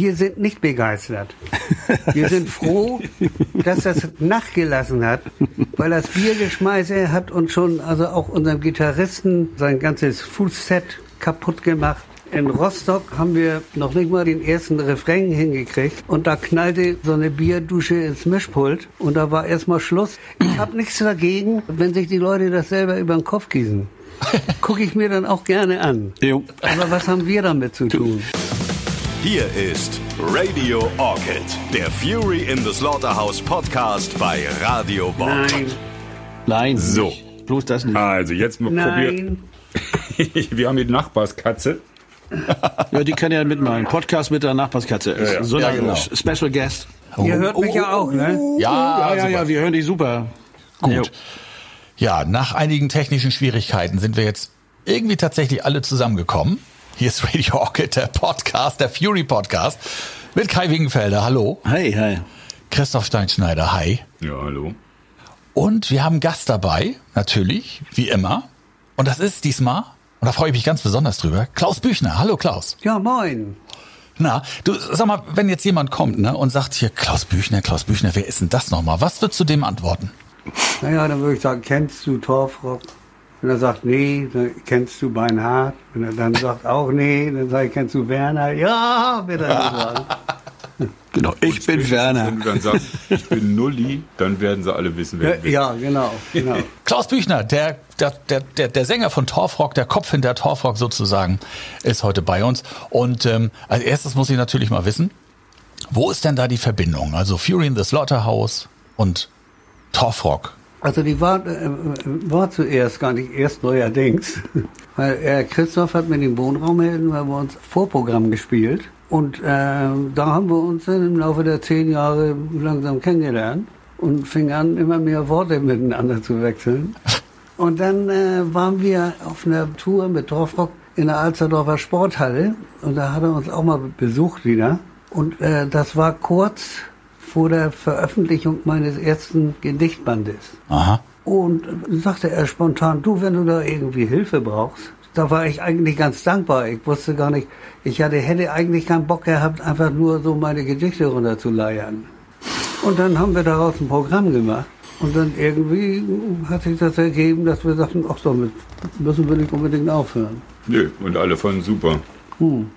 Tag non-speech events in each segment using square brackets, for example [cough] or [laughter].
Wir sind nicht begeistert. Wir sind froh, dass das nachgelassen hat, weil das Biergeschmeiße hat uns schon, also auch unserem Gitarristen, sein ganzes Fußset kaputt gemacht. In Rostock haben wir noch nicht mal den ersten Refrain hingekriegt und da knallte so eine Bierdusche ins Mischpult und da war erstmal Schluss. Ich habe nichts dagegen, wenn sich die Leute das selber über den Kopf gießen. Gucke ich mir dann auch gerne an. Jo. Aber was haben wir damit zu tun? Hier ist Radio Orchid, der Fury in the Slaughterhouse Podcast bei Radio Bob. Nein, Nein. So. nicht. Bloß das nicht. Also jetzt mal probiert. nein. [laughs] Wir haben hier die Nachbarskatze. Ja, die kann ja mitmachen. Podcast mit der Nachbarskatze. Ja, ja. So Ja, genau. Special Guest. Ihr hört mich ja auch, ne? Ja, Ja, ja, ja, wir hören dich super. Gut. Ja, nach einigen technischen Schwierigkeiten sind wir jetzt irgendwie tatsächlich alle zusammengekommen. Hier ist Radio Orchid, der Podcast, der Fury Podcast mit Kai Wingenfelder. Hallo. Hi, hi. Christoph Steinschneider. Hi. Ja, hallo. Und wir haben einen Gast dabei, natürlich, wie immer. Und das ist diesmal, und da freue ich mich ganz besonders drüber, Klaus Büchner. Hallo Klaus. Ja, moin. Na, du sag mal, wenn jetzt jemand kommt ne, und sagt hier, Klaus Büchner, Klaus Büchner, wer ist denn das nochmal? Was würdest du dem antworten? Naja, dann würde ich sagen, kennst du Torfrock? Wenn er sagt, nee, dann kennst du Beinhardt. Wenn er dann sagt, auch nee, dann sage ich, kennst du Werner? Ja, wird er sagen. [laughs] Genau, ich bin Werner. Wenn du dann sagst, ich bin Nulli, dann werden sie alle wissen, wer du bist. ja, genau, genau. [laughs] Klaus Büchner, der, der, der, der, der Sänger von Torfrock, der Kopf hinter Torfrock sozusagen, ist heute bei uns. Und ähm, als erstes muss ich natürlich mal wissen, wo ist denn da die Verbindung? Also Fury in the Slaughterhouse und Torfrock. Also die war, äh, war zuerst gar nicht erst neuerdings, [laughs] weil äh, Christoph hat mit dem Wohnraumhelden bei uns Vorprogramm gespielt und äh, da haben wir uns im Laufe der zehn Jahre langsam kennengelernt und fing an, immer mehr Worte miteinander zu wechseln. [laughs] Und dann äh, waren wir auf einer Tour mit Dorfrock in der Alsterdorfer Sporthalle und da hat er uns auch mal besucht wieder. Und äh, das war kurz vor der Veröffentlichung meines ersten Gedichtbandes. Aha. Und sagte er spontan, du, wenn du da irgendwie Hilfe brauchst, da war ich eigentlich ganz dankbar. Ich wusste gar nicht, ich hatte, hätte eigentlich keinen Bock gehabt, einfach nur so meine Gedichte runterzuleiern. Und dann haben wir daraus ein Programm gemacht. Und dann irgendwie hat sich das ergeben, dass wir sagten, ach damit müssen wir nicht unbedingt aufhören. Nö, und alle fanden super.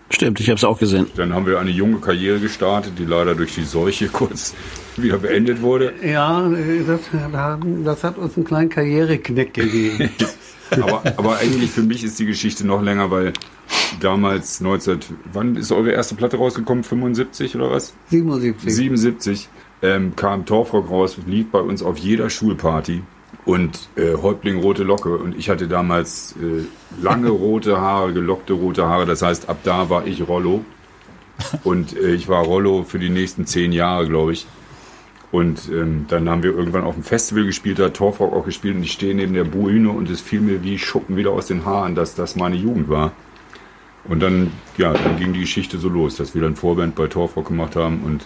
Stimmt, ich habe es auch gesehen. Dann haben wir eine junge Karriere gestartet, die leider durch die Seuche [laughs] kurz wieder beendet wurde. Ja, das, das hat uns einen kleinen Karriereknick gegeben. [laughs] Aber, aber eigentlich für mich ist die Geschichte noch länger, weil damals 19, wann ist eure erste Platte rausgekommen? 75 oder was? 77. 77 ähm, kam Torfrock raus, lief bei uns auf jeder Schulparty und äh, Häuptling rote Locke und ich hatte damals äh, lange [laughs] rote Haare, gelockte rote Haare, das heißt ab da war ich Rollo und äh, ich war Rollo für die nächsten zehn Jahre, glaube ich. Und ähm, dann haben wir irgendwann auf dem Festival gespielt, da hat Torfrock auch gespielt und ich stehe neben der Bühne und es fiel mir wie Schuppen wieder aus den Haaren, dass das meine Jugend war. Und dann, ja, dann ging die Geschichte so los, dass wir dann Vorband bei Torfrock gemacht haben und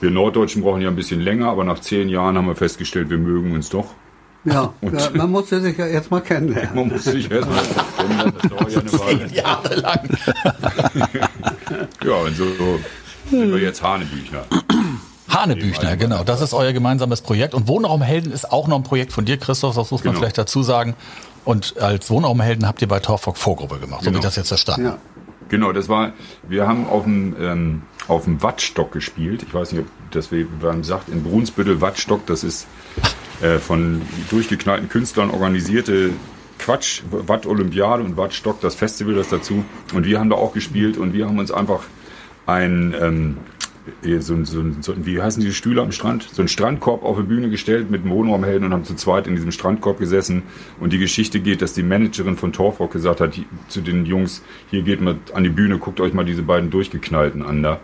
wir Norddeutschen brauchen ja ein bisschen länger, aber nach zehn Jahren haben wir festgestellt, wir mögen uns doch. Ja, Und- ja, man musste sich ja erst mal kennenlernen. Man muss sich erstmal kennenlernen, das dauert ja eine [laughs] Weile. Jahre lang. [laughs] Ja, und so sind wir jetzt Hanebüchner. Hanebüchner, genau. Das ist euer gemeinsames Projekt. Und Wohnraumhelden ist auch noch ein Projekt von dir, Christoph, das muss man Genau. vielleicht dazu sagen. Und als Wohnraumhelden habt ihr bei Torfrock Vorgruppe gemacht, so wie Genau. das jetzt verstanden. Ja. Genau, das war, wir haben auf dem, ähm, auf dem Wattstock gespielt. Ich weiß nicht, ob das wir man sagt, in Brunsbüttel Wattstock, das ist äh, von durchgeknallten Künstlern organisierte Quatsch, Watt Olympiade und Wattstock, das Festival, das dazu. Und wir haben da auch gespielt und wir haben uns einfach ein, ähm, eh, so, so, so, wie heißen diese Stühle am Strand? So einen Strandkorb auf die Bühne gestellt mit einem Wohnraumhelden und haben zu zweit in diesem Strandkorb gesessen. Und die Geschichte geht, dass die Managerin von Torfrock gesagt hat die- zu den Jungs, hier geht mal an die Bühne, guckt euch mal diese beiden durchgeknallten an da.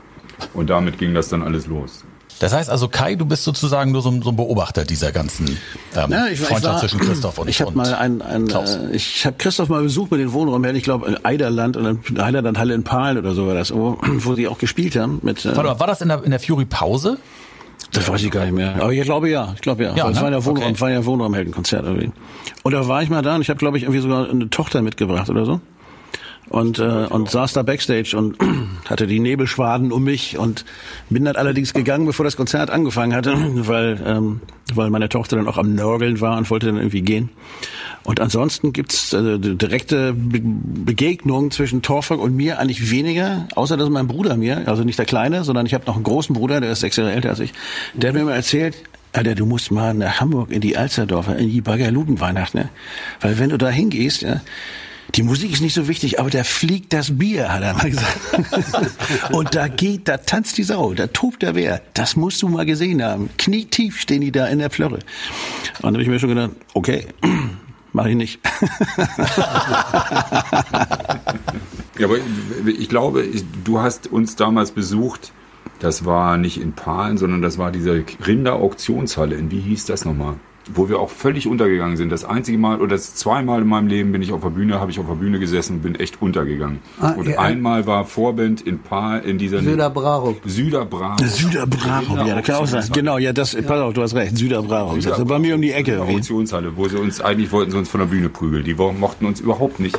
Und damit ging das dann alles los. Das heißt also, Kai, du bist sozusagen nur so ein, so ein Beobachter dieser ganzen ähm, Ja, ich, ich Freundschaft war, zwischen Christoph und ich habe mal ein, ein äh, ich habe Christoph mal besucht mit den Wohnräumen, ich glaube in Eiderland und dann Eiderland Halle in Pahlen oder so war das, wo, [clears throat] wo die auch gespielt haben mit äh, Warte mal, war das in der, in der Fury-Pause? Das weiß ich gar nicht mehr. Aber ich glaube ja, ich glaube ja. Ja, es ne? war ja Wohnraum, Okay. war ja Wohnraumheldenkonzert irgendwie. Und da war ich mal da und ich habe glaube ich irgendwie sogar eine Tochter mitgebracht oder so. Und, äh, und saß da backstage und [clears throat] hatte die Nebelschwaden um mich und bin dann allerdings gegangen, bevor das Konzert angefangen hatte, [clears throat] weil, ähm, weil meine Tochter dann auch am Nörgeln war und wollte dann irgendwie gehen. Und ansonsten gibt's äh, direkte Be Begegnungen zwischen Torfolk und mir eigentlich weniger, außer dass mein Bruder mir, also nicht der Kleine, sondern ich habe noch einen großen Bruder, der ist sechs Jahre älter als ich, der hat mir immer erzählt, Alter, du musst mal nach Hamburg in die Alsterdorfer, in die Baggerludenweihnacht, ne? Weil wenn du da hingehst, ja, die Musik ist nicht so wichtig, aber da fliegt das Bier, hat er mal gesagt. [laughs] und da geht, da tanzt die Sau, da tobt der Bär. Das musst du mal gesehen haben. Knietief stehen die da in der Flöre. Und dann habe ich mir schon gedacht, okay, [clears throat] mache ich nicht. [laughs] ja, aber ich glaube, du hast uns damals besucht. Das war nicht in Palen, sondern das war diese Rinder-Auktionshalle. In wie hieß das nochmal? Wo wir auch völlig untergegangen sind. Das einzige Mal oder das zweimal in meinem Leben bin ich auf der Bühne, habe ich auf der Bühne gesessen und bin echt untergegangen. Ah, und ja, einmal war Vorband in Paar in dieser Süderbraro. Süderbraro. Süderbraro, ja, das kann auch sein. Genau, ja, das, ja. pass auf, du hast recht, Süderbraro. Süder das bei mir um die Ecke. Auktionshalle, wo sie uns eigentlich wollten sie uns von der Bühne prügeln. Die mochten uns überhaupt nicht.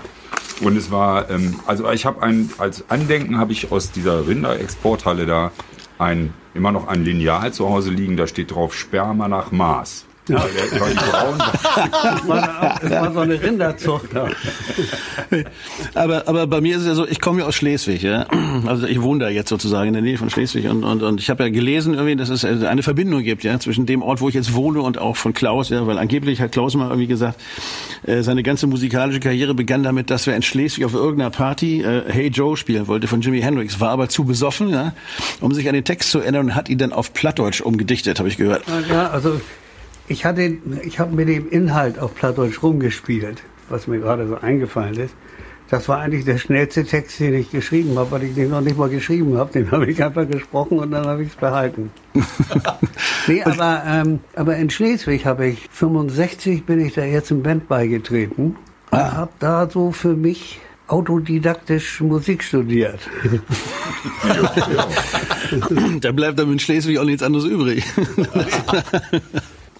Und es war, ähm, also ich habe ein, als Andenken habe ich aus dieser Rinderexporthalle da ein, immer noch ein Lineal zu Hause liegen, da steht drauf Sperma nach Maß. Ja. Weil die braun war. Das war so eine Rinderzucht. Ja. aber, aber bei mir ist es ja so, ich komme ja aus Schleswig. Ja? Also ich wohne da jetzt sozusagen in der Nähe von Schleswig und, und, und ich habe ja gelesen, irgendwie, dass es eine Verbindung gibt ja, zwischen dem Ort, wo ich jetzt wohne und auch von Klaus. Ja? Weil angeblich hat Klaus mal irgendwie gesagt, äh, seine ganze musikalische Karriere begann damit, dass er in Schleswig auf irgendeiner Party äh, Hey Joe spielen wollte von Jimi Hendrix, war aber zu besoffen, ja? um sich an den Text zu ändern und hat ihn dann auf Plattdeutsch umgedichtet, habe ich gehört. Ja, also ich hatte, ich habe mit dem Inhalt auf Plattdeutsch rumgespielt, was mir gerade so eingefallen ist. Das war eigentlich der schnellste Text, den ich geschrieben habe, weil ich den noch nicht mal geschrieben habe. Den [laughs] habe ich einfach gesprochen und dann habe ich es behalten. [laughs] nee, aber, ähm, aber in Schleswig habe ich 65 bin ich da jetzt im Band beigetreten und ah. habe da so für mich autodidaktisch Musik studiert. [laughs] da bleibt dann in Schleswig auch nichts anderes übrig.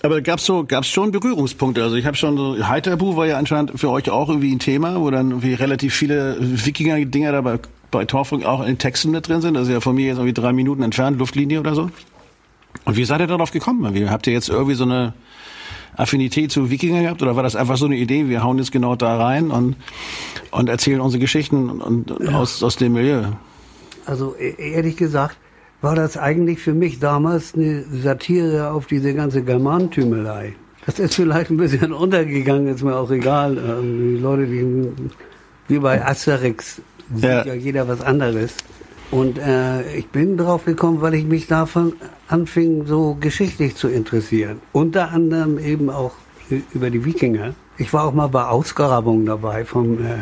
Aber gab's so, gab's schon Berührungspunkte? Also ich habe schon so, Heiterbu war ja anscheinend für euch auch irgendwie ein Thema, wo dann irgendwie relativ viele Wikinger-Dinger dabei bei Torfunk auch in Texten mit drin sind. Ist ja von mir jetzt irgendwie drei Minuten entfernt, Luftlinie oder so. Und wie seid ihr darauf gekommen? Wie, habt ihr jetzt irgendwie so eine Affinität zu Wikinger gehabt oder war das einfach so eine Idee, wir hauen jetzt genau da rein und, und erzählen unsere Geschichten und, ja. aus, aus dem Milieu? Also e-, ehrlich gesagt, war das eigentlich für mich damals eine Satire auf diese ganze Germanentümelei. Das ist vielleicht ein bisschen untergegangen, ist mir auch egal. Ähm, die Leute, die wie bei Asterix sieht ja. ja jeder was anderes. Und äh, ich bin drauf gekommen, weil ich mich davon anfing, so geschichtlich zu interessieren. Unter anderem eben auch über die Wikinger. Ich war auch mal bei Ausgrabungen dabei vom äh,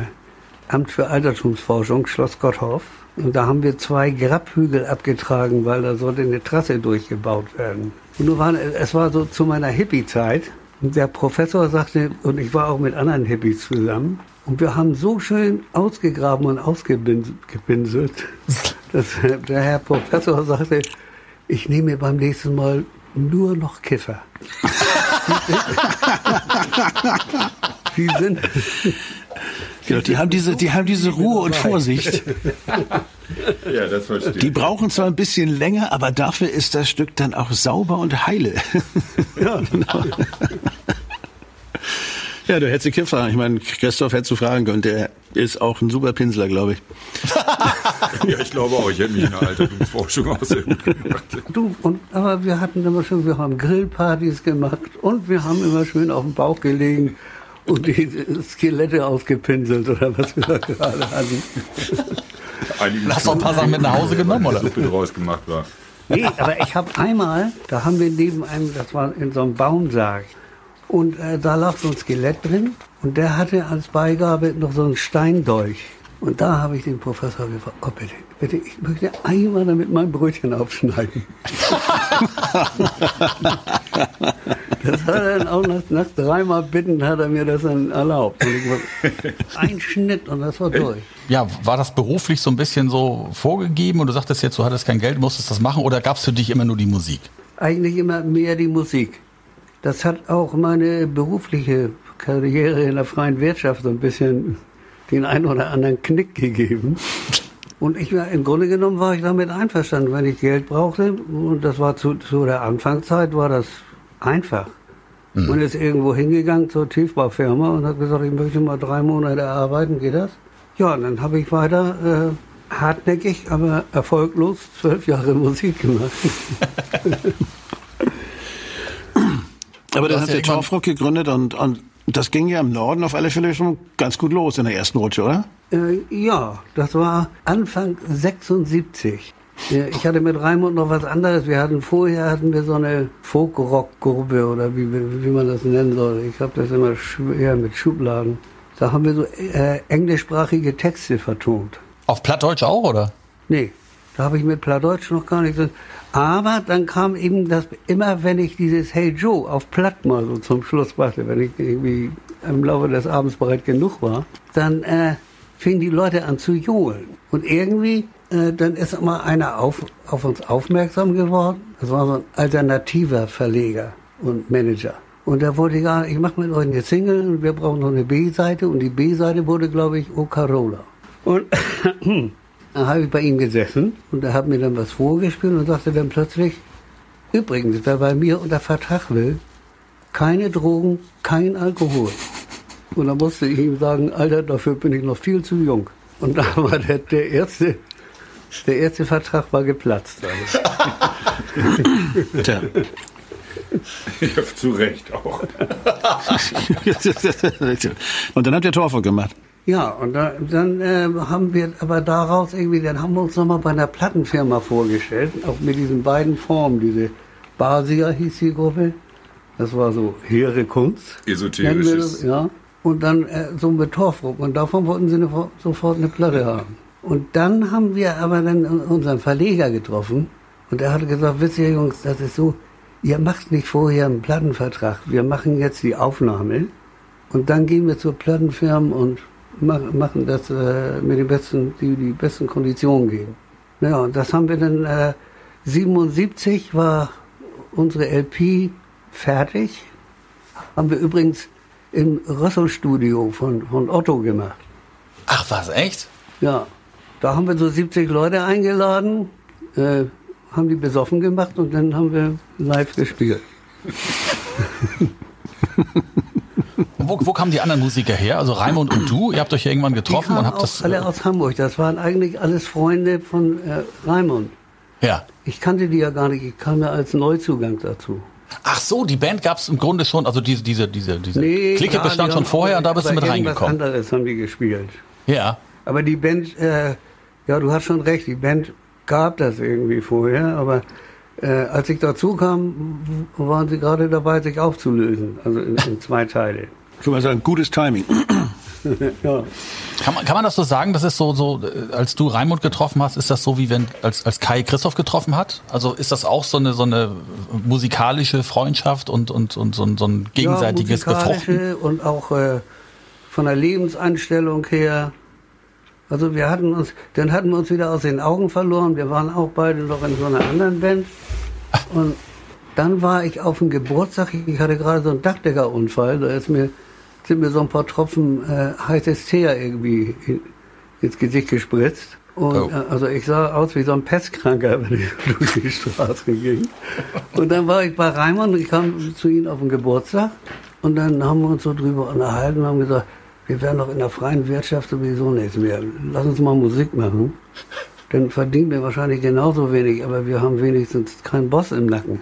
Amt für Altertumsforschung, Schloss Gotthof. Und da haben wir zwei Grabhügel abgetragen, weil da sollte eine Trasse durchgebaut werden. Und nur war, es war so zu meiner Hippie-Zeit. Und der Professor sagte, und ich war auch mit anderen Hippies zusammen, und wir haben so schön ausgegraben und ausgepinselt, [laughs] dass der Herr Professor sagte, ich nehme mir beim nächsten Mal nur noch Kiffer. [laughs] Die sind, Genau, die haben diese, die haben diese Ruhe und Vorsicht. [laughs] Ja, das verstehe ich. Die brauchen zwar ein bisschen länger, aber dafür ist das Stück dann auch sauber und heile. [laughs] Ja, genau. Ja, du hättest die Kiffer. Ich meine, Christoph hättest du fragen können. Der ist auch ein super Pinsler, glaube ich. [laughs] ja, ich glaube auch. Ich hätte mich in der Altertumsforschung auch sehr gut gemacht. Du, und, aber wir hatten immer schon, wir haben Grillpartys gemacht und wir haben immer schön auf dem Bauch gelegen und die Skelette aufgepinselt oder was wir da gerade hatten. Hast du ein paar Sachen mit nach Hause genommen, oder? Suppe draus gemacht war. Nee, aber ich habe einmal, da haben wir neben einem, das war in so einem Baumsarg, und äh, da lag so ein Skelett drin und der hatte als Beigabe noch so einen Steindolch. Und da habe ich den Professor gefragt, oh bitte, bitte, ich möchte einmal damit mein Brötchen aufschneiden. [laughs] Das hat er dann auch nach, nach dreimal Bitten hat er mir das dann erlaubt. [laughs] ein Schnitt und das war durch. Ja, war das beruflich so ein bisschen so vorgegeben und du sagtest jetzt, du hattest kein Geld, musstest das machen oder gab es für dich immer nur die Musik? Eigentlich immer mehr die Musik. Das hat auch meine berufliche Karriere in der freien Wirtschaft so ein bisschen den einen oder anderen Knick gegeben. Und ich war, im Grunde genommen war ich damit einverstanden, wenn ich Geld brauchte. Und das war zu, zu der Anfangszeit war das einfach. Mhm. Man ist irgendwo hingegangen zur Tiefbaufirma und hat gesagt, ich möchte mal drei Monate arbeiten, geht das? Ja, und dann habe ich weiter äh, hartnäckig, aber erfolglos zwölf Jahre Musik gemacht. [laughs] aber dann hat der Torfrock gegründet und, und das ging ja im Norden auf alle Fälle schon ganz gut los in der ersten Rutsche, oder? Äh, ja, das war Anfang 76. Ich hatte mit Raimund noch was anderes. Wir hatten vorher hatten wir so eine Folk-Rock-Gruppe oder wie, wie man das nennen soll. Ich habe das immer schwer mit Schubladen. Da haben wir so äh, englischsprachige Texte vertont. Auf Plattdeutsch auch, oder? Nee, da habe ich mit Plattdeutsch noch gar nichts. Aber dann kam eben das, immer wenn ich dieses Hey Joe auf Platt mal so zum Schluss brachte, wenn ich irgendwie im Laufe des Abends bereit genug war, dann äh, fingen die Leute an zu johlen. Und irgendwie, äh, dann ist mal einer auf, auf uns aufmerksam geworden. Das war so ein alternativer Verleger und Manager. Und da ich, ah, ich mache mit euch eine Single und wir brauchen noch eine B-Seite. Und die B-Seite wurde, glaube ich, O Carola. Und [clears throat] dann habe ich bei ihm gesessen und er hat mir dann was vorgespielt und sagte dann plötzlich, übrigens, wer bei mir unter Vertrag will, keine Drogen, kein Alkohol. Und dann musste ich ihm sagen, Alter, dafür bin ich noch viel zu jung. Und da war der, der erste, der erste Vertrag war geplatzt. Also. [laughs] Tja. Ja, zu Recht auch. [laughs] und dann habt ihr Torfer gemacht. Ja, und da, dann äh, haben wir aber daraus irgendwie, dann haben wir uns nochmal bei einer Plattenfirma vorgestellt, auch mit diesen beiden Formen, diese Basia hieß die Gruppe, das war so hehre Kunst. Esoterisches. ja. Und dann äh, so ein Torfruck und davon wollten sie eine, sofort eine Platte haben. Und dann haben wir aber dann unseren Verleger getroffen und er hatte gesagt, wisst ihr Jungs, das ist so, ihr macht nicht vorher einen Plattenvertrag, wir machen jetzt die Aufnahme und dann gehen wir zur Plattenfirma und machen das äh, mit den besten, die die besten Konditionen geben. Ja, und das haben wir dann, äh, 77 war unsere LP fertig. Haben wir übrigens im Rössel-Studio von, von Otto gemacht. Ach was, echt? Ja, da haben wir so 70 Leute eingeladen, äh, haben die besoffen gemacht und dann haben wir live gespielt. [laughs] wo, wo kamen die anderen Musiker her? Also Raimund und du, ihr habt euch irgendwann getroffen und habt das. Alle aus Hamburg. Das waren eigentlich alles Freunde von äh, Raimund. Ja. Ich kannte die ja gar nicht. Ich kam ja als Neuzugang dazu. Ach so, die Band gab es im Grunde schon, also diese, diese, diese, diese nee, Clique bestand schon vorher und da bist du mit reingekommen. Anderes haben die gespielt. Ja. Aber die Band, äh, ja, du hast schon recht, die Band gab das irgendwie vorher, aber äh, als ich dazu kam, waren sie gerade dabei, sich aufzulösen, also in, in zwei Teile. Ich würde mal sagen, gutes Timing. [laughs] ja. Kann man, kann man das so sagen, das ist so, so, äh, als du Raimund getroffen hast, ist das so wie wenn, als, als Kai Christoph getroffen hat? Also ist das auch so eine, so eine musikalische Freundschaft und, und, und so ein, so ein gegenseitiges ja, Befruchten? Und auch äh, von der Lebenseinstellung her. Also wir hatten uns, dann hatten wir uns wieder aus den Augen verloren. Wir waren auch beide noch in so einer anderen Band. Und dann war ich auf dem Geburtstag, ich hatte gerade so einen Dachdeckerunfall, da ist mir, sind mir so ein paar Tropfen äh, heißes Teer irgendwie ins Gesicht gespritzt. Und oh. äh, also ich sah aus wie so ein Pestkranker, [laughs] wenn ich durch die Straße ging. Und dann war ich bei Raimund und ich kam zu ihm auf den Geburtstag. Und dann haben wir uns so drüber unterhalten und haben gesagt, wir werden doch in der freien Wirtschaft sowieso nichts mehr. Lass uns mal Musik machen dann verdienen wir wahrscheinlich genauso wenig, aber wir haben wenigstens keinen Boss im Nacken.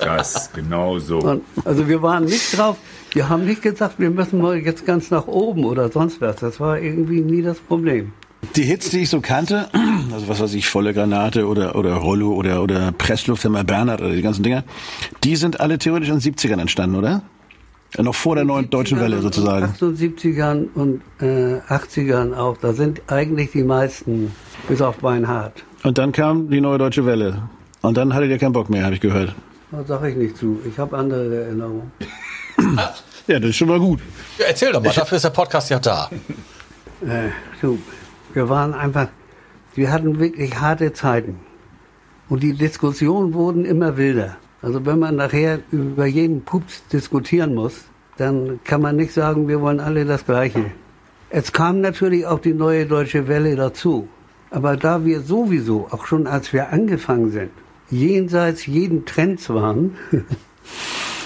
Das, genau so. Und also wir waren nicht drauf, wir haben nicht gesagt, wir müssen mal jetzt ganz nach oben oder sonst was. Das war irgendwie nie das Problem. Die Hits, die ich so kannte, also was weiß ich, Volle Granate oder, oder Rollo oder, oder Presslufthammer Bernhard oder die ganzen Dinger, die sind alle theoretisch in den 70ern entstanden, oder? Noch vor der neuen deutschen Welle sozusagen. 78ern und äh, 80ern auch. Da sind eigentlich die meisten, bis auf Beinhardt. Und dann kam die neue deutsche Welle. Und dann hattet ihr keinen Bock mehr, habe ich gehört. Das sage ich nicht zu. Ich habe andere Erinnerungen. [laughs] ja, das ist schon mal gut. Ja, erzähl doch mal, dafür ist der Podcast ja da. [laughs] Äh, du, wir waren einfach, wir hatten wirklich harte Zeiten. Und die Diskussionen wurden immer wilder. Also wenn man nachher über jeden Pups diskutieren muss, dann kann man nicht sagen, wir wollen alle das Gleiche. Es kam natürlich auch die neue deutsche Welle dazu. Aber da wir sowieso, auch schon als wir angefangen sind, jenseits jeden Trends waren, [laughs]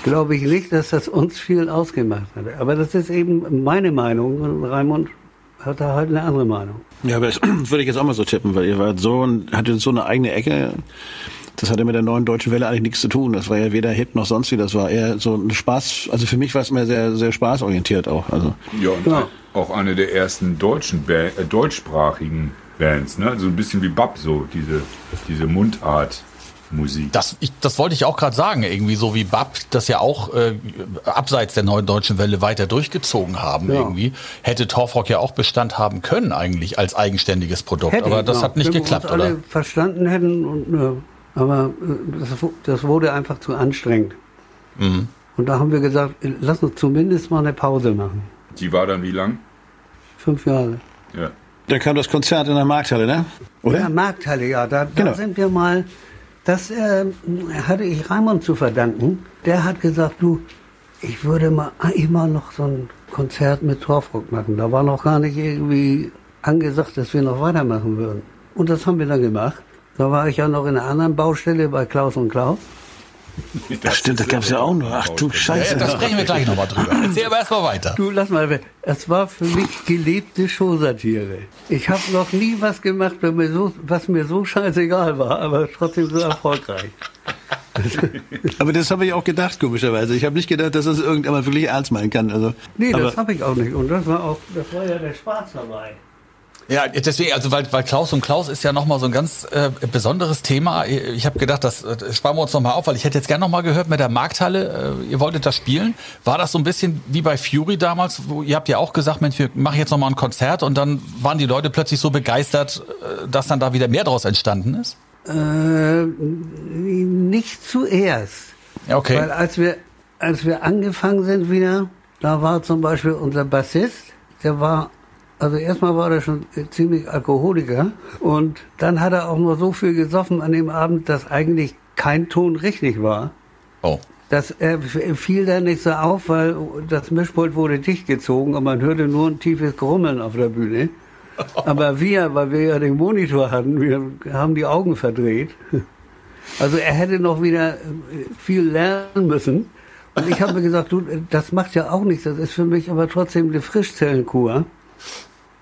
glaube ich nicht, dass das uns viel ausgemacht hat. Aber das ist eben meine Meinung und Raimund hat da halt eine andere Meinung. Ja, aber das [clears throat] würde ich jetzt auch mal so tippen, weil ihr wart so und hattet so eine eigene Ecke. Das hatte mit der neuen deutschen Welle eigentlich nichts zu tun. Das war ja weder Hip noch sonst wie. Das war eher so ein Spaß. Also für mich war es immer sehr, sehr spaßorientiert auch. Also Ja, und Ja. auch eine der ersten deutschen, Ba- äh, deutschsprachigen Bands, ne? So ein bisschen wie Bab, so diese, diese Mundart Musik. Das, ich, das wollte ich auch gerade sagen, irgendwie so wie Bab das ja auch äh, abseits der neuen deutschen Welle weiter durchgezogen haben Ja. irgendwie, hätte Torfrock ja auch Bestand haben können eigentlich als eigenständiges Produkt. aber das ja. hat nicht Wenn wir geklappt, uns alle oder? verstanden hätten, und, äh, aber äh, das, das wurde einfach zu anstrengend. Mhm. Und da haben wir gesagt, äh, lass uns zumindest mal eine Pause machen. Die war dann wie lang? Fünf Jahre. Ja. da kam das Konzert in der Markthalle, ne? Oder? Ja, Markthalle, ja. Da, da Genau. sind wir mal, das äh, hatte ich Raimund zu verdanken. Der hat gesagt, du, ich würde mal immer noch so ein Konzert mit Torfrock machen. Da war noch gar nicht irgendwie angesagt, dass wir noch weitermachen würden. Und das haben wir dann gemacht. Da war ich ja noch in einer anderen Baustelle bei Klaus und Klaus. Das stimmt, das gab's ja auch noch. Ach du Ja, Scheiße. da sprechen wir gleich nochmal drüber. Erzähl aber erstmal weiter. Du, lass mal, es war für mich gelebte Showsatire. Ich habe noch nie was gemacht, was mir, so, was mir so scheißegal war, aber trotzdem so erfolgreich. [laughs] Aber das habe ich auch gedacht, komischerweise. Ich habe nicht gedacht, dass das irgendjemand wirklich ernst meinen kann. Also, Nee, das habe ich auch nicht. Und das war auch, das war ja der Spaß dabei. Ja, deswegen, also weil, weil Klaus und Klaus ist ja nochmal so ein ganz äh, besonderes Thema. Ich habe gedacht, das, äh, sparen wir uns nochmal auf, weil ich hätte jetzt gerne nochmal gehört mit der Markthalle, äh, ihr wolltet das spielen. War das so ein bisschen wie bei Fury damals, wo ihr habt ja auch gesagt, Mensch, wir machen jetzt nochmal ein Konzert und dann waren die Leute plötzlich so begeistert, äh, dass dann da wieder mehr draus entstanden ist? Äh, nicht zuerst. Ja, okay. Weil als wir, als wir angefangen sind wieder, da war zum Beispiel unser Bassist, der war, also erstmal war er schon ziemlich Alkoholiker und dann hat er auch nur so viel gesoffen an dem Abend, dass eigentlich kein Ton richtig war. Oh. Das äh, fiel dann nicht so auf, weil das Mischpult wurde dicht gezogen und man hörte nur ein tiefes Grummeln auf der Bühne. [laughs] Aber wir, weil wir ja den Monitor hatten, wir haben die Augen verdreht. Also er hätte noch wieder äh, viel lernen müssen. Und ich habe mir gesagt, du, das macht ja auch nichts, das ist für mich aber trotzdem eine Frischzellenkur.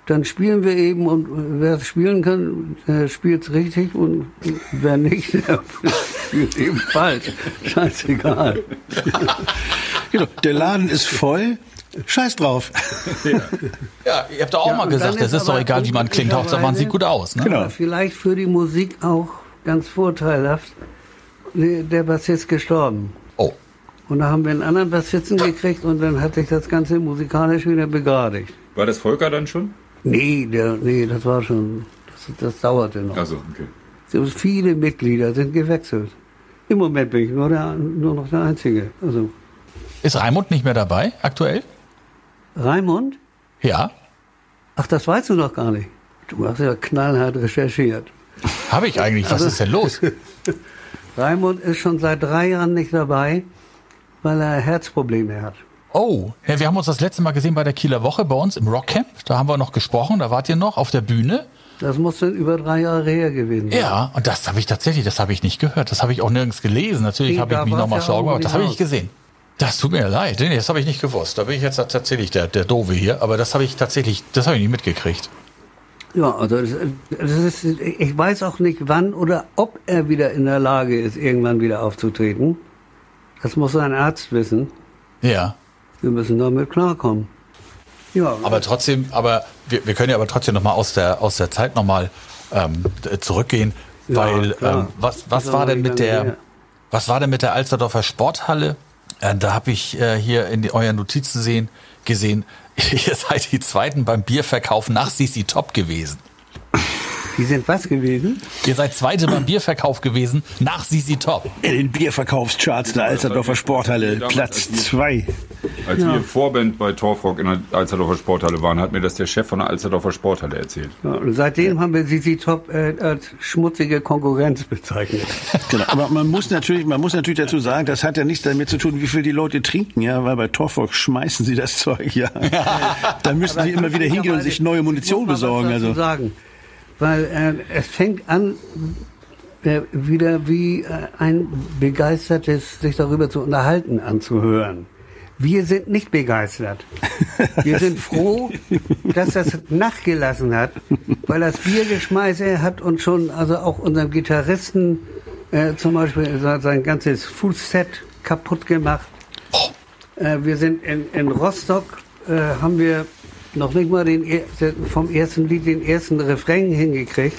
Dann spielen wir eben und wer es spielen kann, der spielt es richtig und wer nicht, [laughs] der spielt eben falsch. Scheißegal. genau, der Laden ist voll. Scheiß drauf. Ja, ihr habt doch auch Ja, mal gesagt, das ist ist doch egal, wie man klingt, Hauptsache man sieht gut aus. Ne? Genau. Vielleicht für die Musik auch ganz vorteilhaft. Der der Bassist gestorben. Oh. Und da haben wir einen anderen Bassisten gekriegt und dann hat sich das Ganze musikalisch wieder begradigt. War das Volker dann schon? Nee, der, nee, das war schon, das, das dauerte noch. Also, okay. So viele Mitglieder sind gewechselt. Im Moment bin ich nur, der, nur noch der Einzige. Also Ist Raimund nicht mehr dabei, aktuell? Raimund? Ja. Ach, das weißt du noch gar nicht. Du hast ja knallhart recherchiert. Habe ich eigentlich. Was ist denn los? [laughs] Raimund ist schon seit drei Jahren nicht dabei, weil er Herzprobleme hat. Oh, ja, wir haben uns das letzte Mal gesehen bei der Kieler Woche bei uns im Rockcamp. Da haben wir noch gesprochen, da wart ihr noch auf der Bühne. Das muss dann über drei Jahre her gewesen sein. Ja, und das habe ich tatsächlich, das habe ich nicht gehört. Das habe ich auch nirgends gelesen. Natürlich habe ich mich nochmal ja schlau gemacht. Das habe ich nicht gesehen. Das tut mir leid, nee, das habe ich nicht gewusst. Da bin ich jetzt tatsächlich der, der Doofe hier, aber das habe ich tatsächlich, das habe ich nicht mitgekriegt. Ja, also das, das ist, ich weiß auch nicht, wann oder ob er wieder in der Lage ist, irgendwann wieder aufzutreten. Das muss ein Arzt wissen. Ja. Wir müssen damit klarkommen. Ja, Aber trotzdem, aber wir, wir können ja aber trotzdem nochmal aus der, aus der Zeit nochmal ähm, zurückgehen, Ja, weil ähm, was, was war denn mit der her. was war denn mit der Alsterdorfer Sporthalle? Äh, da habe ich äh, hier in die, euren Notizen sehen, gesehen, [laughs] ihr seid die Zweiten beim Bierverkauf nach Sisi Top gewesen. Die sind was gewesen? Ihr seid Zweite beim Bierverkauf gewesen nach Sisi Top. In den Bierverkaufscharts der Alsterdorfer Sporthalle, Platz als wir- zwei. Als Ja. wir Vorband bei Torfrock in der Alsterdorfer Sporthalle waren, hat mir das der Chef von der Alsterdorfer Sporthalle erzählt. Ja, und seitdem haben wir Sisi Top äh, als schmutzige Konkurrenz bezeichnet. [laughs] Genau. Aber man muss natürlich, man muss natürlich dazu sagen, das hat ja nichts damit zu tun, wie viel die Leute trinken, ja, weil bei Torfolk schmeißen sie das [laughs] Zeug, ja. Da müssen sie immer wieder hingehen und sich neue Munition besorgen, also. sagen, weil äh, es fängt an äh, wieder wie äh, ein begeistertes sich darüber zu unterhalten anzuhören. Wir sind nicht begeistert. [laughs] Wir sind froh, dass das nachgelassen hat, weil das Biergeschmeiße hat uns schon, also auch unserem Gitarristen äh, zum Beispiel sein, sein ganzes Fußset kaputt gemacht. Äh, wir sind in, in Rostock, äh, haben wir noch nicht mal den, vom ersten Lied den ersten Refrain hingekriegt.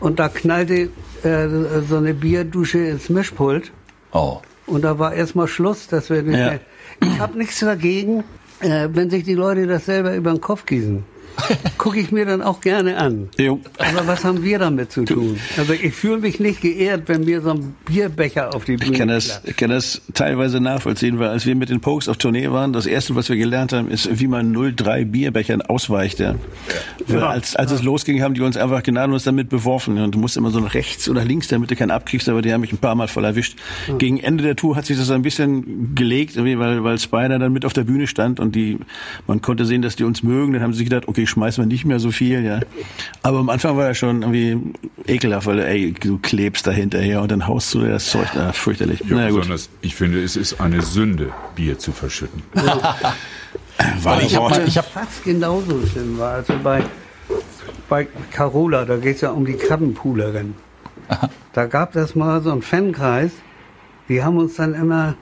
Und da knallte äh, so eine Bierdusche ins Mischpult. Oh. Und da war erstmal Schluss, dass wir nicht Ja. mehr. Ich habe nichts dagegen, äh, wenn sich die Leute das selber über den Kopf gießen. [laughs] Gucke ich mir dann auch gerne an. Jo. Aber was haben wir damit zu tun? Also ich fühle mich nicht geehrt, wenn mir so ein Bierbecher auf die Bühne Ich kann das, ich kann das teilweise nachvollziehen, weil als wir mit den Pokes auf Tournee waren, das erste, was wir gelernt haben, ist, wie man 03 Bierbechern ausweicht. Ja. Ja. Als, als es losging, haben die uns einfach gnadenlos damit beworfen. Und du musst immer so nach rechts oder links, damit du keinen abkriegst, aber die haben mich ein paar Mal voll erwischt. Gegen Ende der Tour hat sich das ein bisschen gelegt, weil, weil Spider dann mit auf der Bühne stand und die, man konnte sehen, dass die uns mögen. Dann haben sie sich gedacht, okay, schmeißen wir nicht mehr so viel, ja. Aber am Anfang war das schon irgendwie ekelhaft, weil ey, du klebst da hinterher und dann haust du dir das Zeug da fürchterlich. Ja, Na gut. besonders, ich finde, es ist eine Sünde, Bier zu verschütten. [laughs] War ich hab mal- ich hab- fast genauso schlimm war. Also bei, bei Carola, da geht es ja um die Krabbenpoolerin. Da gab es mal so einen Fankreis, die haben uns dann immer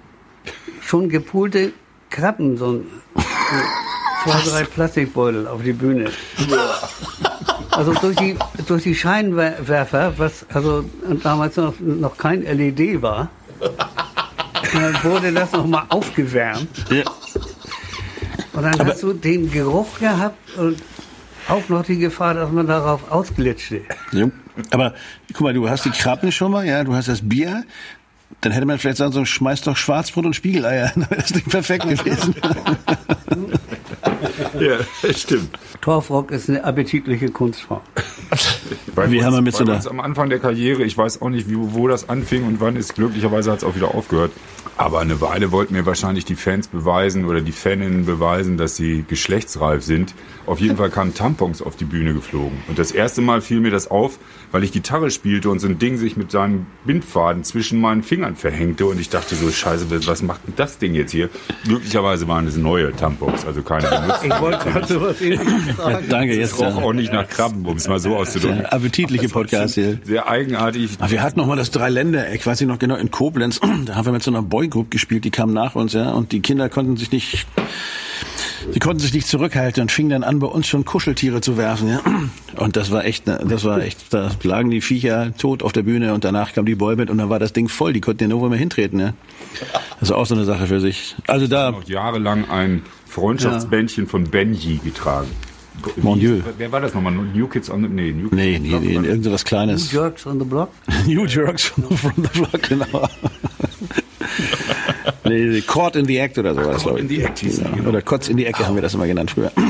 schon gepoolte Krabben, so ein, zwei, drei Plastikbeutel auf die Bühne. Also durch die, durch die Scheinwerfer, was also damals noch, noch kein LED war, äh, wurde das nochmal aufgewärmt. Ja. Und dann hast du den Geruch gehabt und auch noch die Gefahr, dass man darauf ausglitschte. Jo. Aber guck mal, du hast die Krabben schon mal, ja, du hast das Bier. Dann hätte man vielleicht sagen sollen, schmeiß doch Schwarzbrot und Spiegeleier. Dann [laughs] wäre das Ding perfekt gewesen. Ja, [laughs] stimmt. Torfrock ist eine appetitliche Kunstform. [laughs] Bei Wie uns, haben wir mit bei so einer- uns am Anfang der Karriere, ich weiß auch nicht, wie, wo das anfing und wann ist, glücklicherweise hat es auch wieder aufgehört. Aber eine Weile wollten mir wahrscheinlich die Fans beweisen oder die Faninnen beweisen, dass sie geschlechtsreif sind. Auf jeden Fall kamen Tampons auf die Bühne geflogen. Und das erste Mal fiel mir das auf, weil ich Gitarre spielte und so ein Ding sich mit seinem Bindfaden zwischen meinen Fingern verhängte. Und ich dachte so, scheiße, was macht denn das Ding jetzt hier? Glücklicherweise waren es neue Tampons, also keine [laughs] benutzten. Wollte gerade sowas ähnliches sagen. Danke, jetzt roch äh, auch nicht nach Krabben, um es mal so auszudrücken. der appetitliche Podcast hier. Sehr eigenartig. Aber wir hatten noch mal das Dreiländereck, weiß ich noch genau, in Koblenz. [clears throat] Da haben wir mit so einer Boygroup gespielt, die kam nach uns, ja, und die Kinder konnten sich nicht, sie konnten sich nicht zurückhalten und fingen dann an, bei uns schon Kuscheltiere zu werfen, ja. Und das war echt, ne, das war echt, da lagen die Viecher tot auf der Bühne und danach kam die Boyband und dann war das Ding voll, die konnten ja nirgendwo mehr hintreten, ja. Das ist auch so eine Sache für sich. Also da, noch jahrelang ein Freundschaftsbändchen von Benji getragen. Mon Dieu. Wer war das nochmal? New Kids on the... Nee, New Kids nee, on the nee, Block nee, war irgendwas Kleines. Jerks on the Block. [laughs] New Jerks from [laughs] the Block, genau. [laughs] nee, Caught in the Act oder sowas, glaube ich. in the Act hieß die, genau. Oder Kotz in die Ecke haben wir das immer genannt früher. [laughs]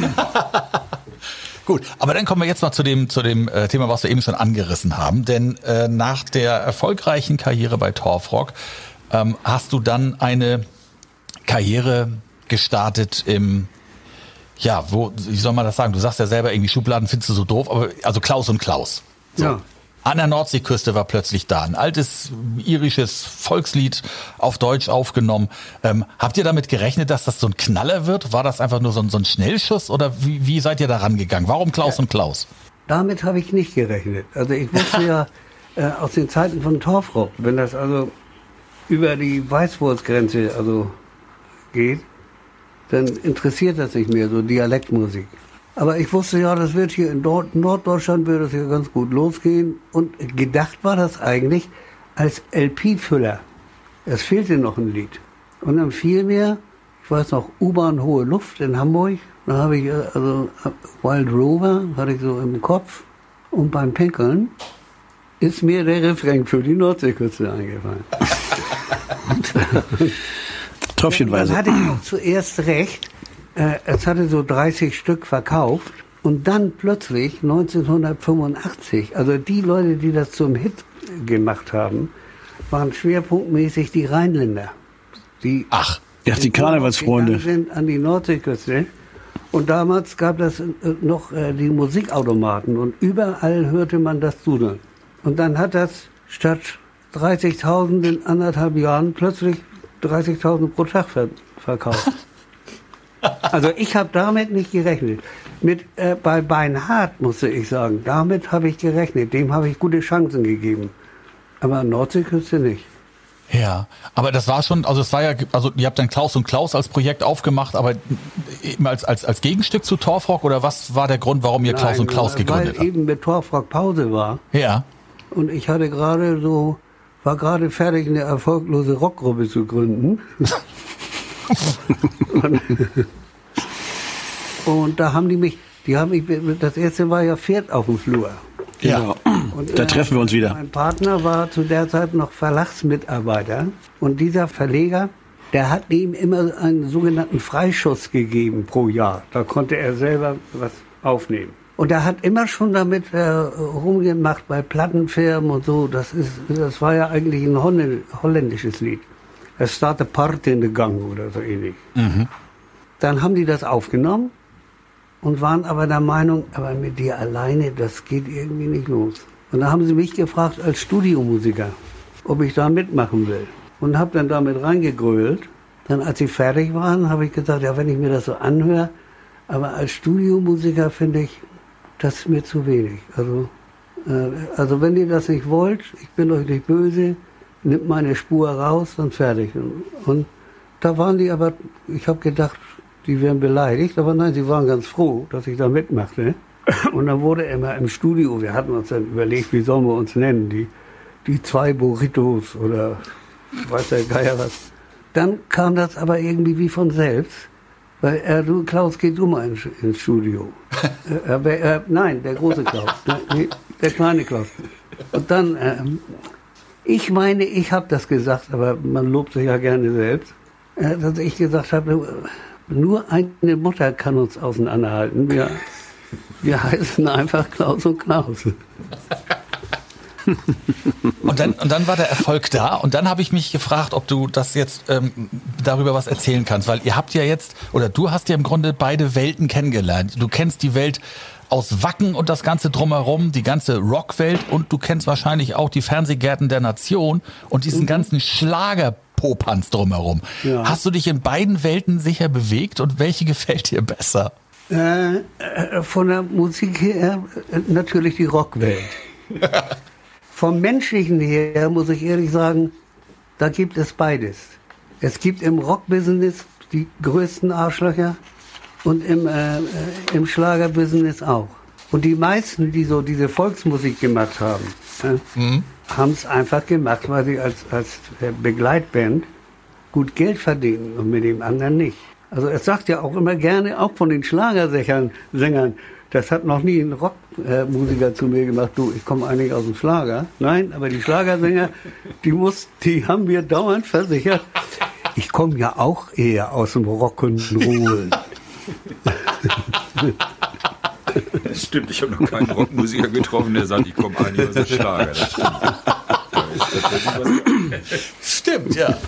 Gut, aber dann kommen wir jetzt mal zu dem, zu dem äh, Thema, was wir eben schon angerissen haben. Denn äh, nach der erfolgreichen Karriere bei Torfrock ähm, hast du dann eine Karriere gestartet im, ja, wo, wie soll man das sagen? Du sagst ja selber irgendwie Schubladen findest du so doof, aber also Klaus und Klaus. Ja. An der Nordseeküste war plötzlich da. Ein altes irisches Volkslied auf Deutsch aufgenommen. Ähm, habt ihr damit gerechnet, dass das so ein Knaller wird? War das einfach nur so ein, so ein Schnellschuss oder wie, wie seid ihr da rangegangen? Warum Klaus und Klaus? Damit habe ich nicht gerechnet. Also ich wusste [laughs] ja äh, aus den Zeiten von Torfrock, wenn das also über die Weißwurzgrenze also geht, dann interessiert das nicht mehr, so Dialektmusik. Aber ich wusste ja, das wird hier in Nord Norddeutschland wird das hier ganz gut losgehen. Und gedacht war das eigentlich als LP-Füller. Es fehlte noch ein Lied. Und dann fiel mir, ich weiß noch, U-Bahn Hohe Luft in Hamburg. Da habe ich äh, also äh, Wild Rover hatte ich so im Kopf. Und beim Pinkeln ist mir der Refrain für die Nordseeküste eingefallen. [laughs] Tröpfchenweise. Dann hatte ich auch zuerst recht. Äh, es hatte so 30 Stück verkauft. Und dann plötzlich 1985, also die Leute, die das zum Hit gemacht haben, waren schwerpunktmäßig die Rheinländer. Die Ach, Ja, die Karnevalsfreunde. gegangen sind an die Nordseeküste. Und damals gab es äh, noch äh, die Musikautomaten und überall hörte man das Sudeln. Und dann hat das statt 30.000 in anderthalb Jahren plötzlich 30.000 pro Tag ver verkauft. [laughs] Also ich habe damit nicht gerechnet. Mit äh, bei Beinhardt musste ich sagen, damit habe ich gerechnet. Dem habe ich gute Chancen gegeben. Aber an Nordseeküste nicht. Ja, aber das war schon, also es war ja, also ihr habt dann Klaus und Klaus als Projekt aufgemacht, aber eben als, als, als Gegenstück zu Torfrock oder was war der Grund, warum ihr Klaus Nein, und Klaus gegründet Weil habt? eben mit Torfrock Pause war. Ja. Und ich hatte gerade so, war gerade fertig, eine erfolglose Rockgruppe zu gründen. [laughs] und, und da haben die mich, die haben mich, das erste war ja Pferd auf dem Flur. Ja. Und, Da äh, treffen wir uns wieder. Mein Partner war zu der Zeit noch Verlagsmitarbeiter und dieser Verleger, der hat ihm immer einen sogenannten Freischuss gegeben pro Jahr. Da konnte er selber was aufnehmen. Und er hat immer schon damit äh, rumgemacht bei Plattenfirmen und so. Das ist, das war ja eigentlich ein Holländ holländisches Lied. Es startet Part in the Gang oder so ähnlich. Dann haben die das aufgenommen und waren aber der Meinung, aber mit dir alleine, das geht irgendwie nicht los. Und da haben sie mich gefragt als Studiomusiker, ob ich da mitmachen will. Und habe dann damit reingegrölt. Dann, als sie fertig waren, habe ich gesagt, ja, wenn ich mir das so anhöre, aber als Studiomusiker finde ich, das ist mir zu wenig. Also, äh, also wenn ihr das nicht wollt, ich bin euch nicht böse, nimmt meine Spur raus, dann fertig. Und, und da waren die aber, ich habe gedacht, die wären beleidigt, aber nein, sie waren ganz froh, dass ich da mitmachte. Und dann wurde immer im Studio, wir hatten uns dann überlegt, wie sollen wir uns nennen, die, die zwei Burritos oder weiß der Geier was. Dann kam das aber irgendwie wie von selbst, weil äh, du, Klaus, geh du mal ins, ins Studio. äh, äh, äh, nein, der große Klaus, nee, der kleine Klaus. Und dann, ähm, ich meine, ich habe das gesagt, aber man lobt sich ja gerne selbst, äh, dass ich gesagt habe, nur eine Mutter kann uns auseinanderhalten. Wir, [laughs] wir heißen einfach Klaus und Klaus. Und dann, und dann war der Erfolg da und dann habe ich mich gefragt, ob du das jetzt ähm, darüber was erzählen kannst, weil ihr habt ja jetzt, oder du hast ja im Grunde beide Welten kennengelernt. Du kennst die Welt aus Wacken und das Ganze drumherum, die ganze Rockwelt und du kennst wahrscheinlich auch die Fernsehgärten der Nation und diesen ganzen Schlagerpopanz drumherum. Ja. Hast du dich in beiden Welten sicher bewegt und welche [laughs] gefällt dir besser? Äh, äh, von der Musik her äh, natürlich die Rockwelt. [laughs] Vom Menschlichen her muss ich ehrlich sagen, da gibt es beides. Es gibt im Rockbusiness die größten Arschlöcher und im, äh, äh, im Schlagerbusiness auch. Und die meisten, die so diese Volksmusik gemacht haben, äh, haben es einfach gemacht, weil sie als, als äh, Begleitband gut Geld verdienen und mit dem anderen nicht. Also es sagt ja auch immer gerne, auch von den Schlagersängern, Sängern, das hat noch nie ein Rockmusiker zu mir gemacht, du, ich komme eigentlich aus dem Schlager. Nein, aber die Schlagersänger, die, muss, die haben mir dauernd versichert, ich komme ja auch eher aus dem Rock'n'Roll. [laughs] Das stimmt, ich habe noch keinen Rockmusiker getroffen, der sagt, ich komme eigentlich aus dem Schlager. Das stimmt. Stimmt, ja.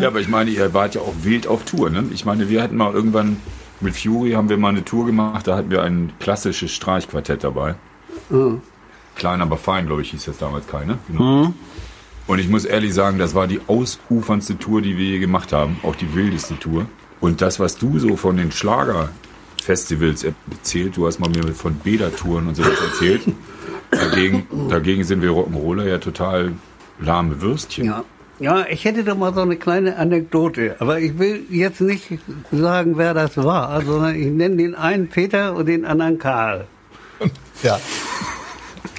Ja, aber ich meine, ihr wart ja auch wild auf Tour. Ne? Ich meine, wir hatten mal irgendwann mit Fury haben wir mal eine Tour gemacht, da hatten wir ein klassisches Streichquartett dabei. Klein, aber fein, glaube ich, hieß das damals keine. Genau. Und ich muss ehrlich sagen, das war die ausuferndste Tour, die wir je gemacht haben, auch die wildeste Tour. Und das, was du so von den Schlagerfestivals erzählt, du hast mal mir von Bädertouren und so was erzählt. Dagegen, dagegen sind wir Rock'n'Roller ja total lahme Würstchen. Ja. ja, ich hätte da mal so eine kleine Anekdote, aber ich will jetzt nicht sagen, wer das war, sondern ich nenne den einen Peter und den anderen Karl. Ja.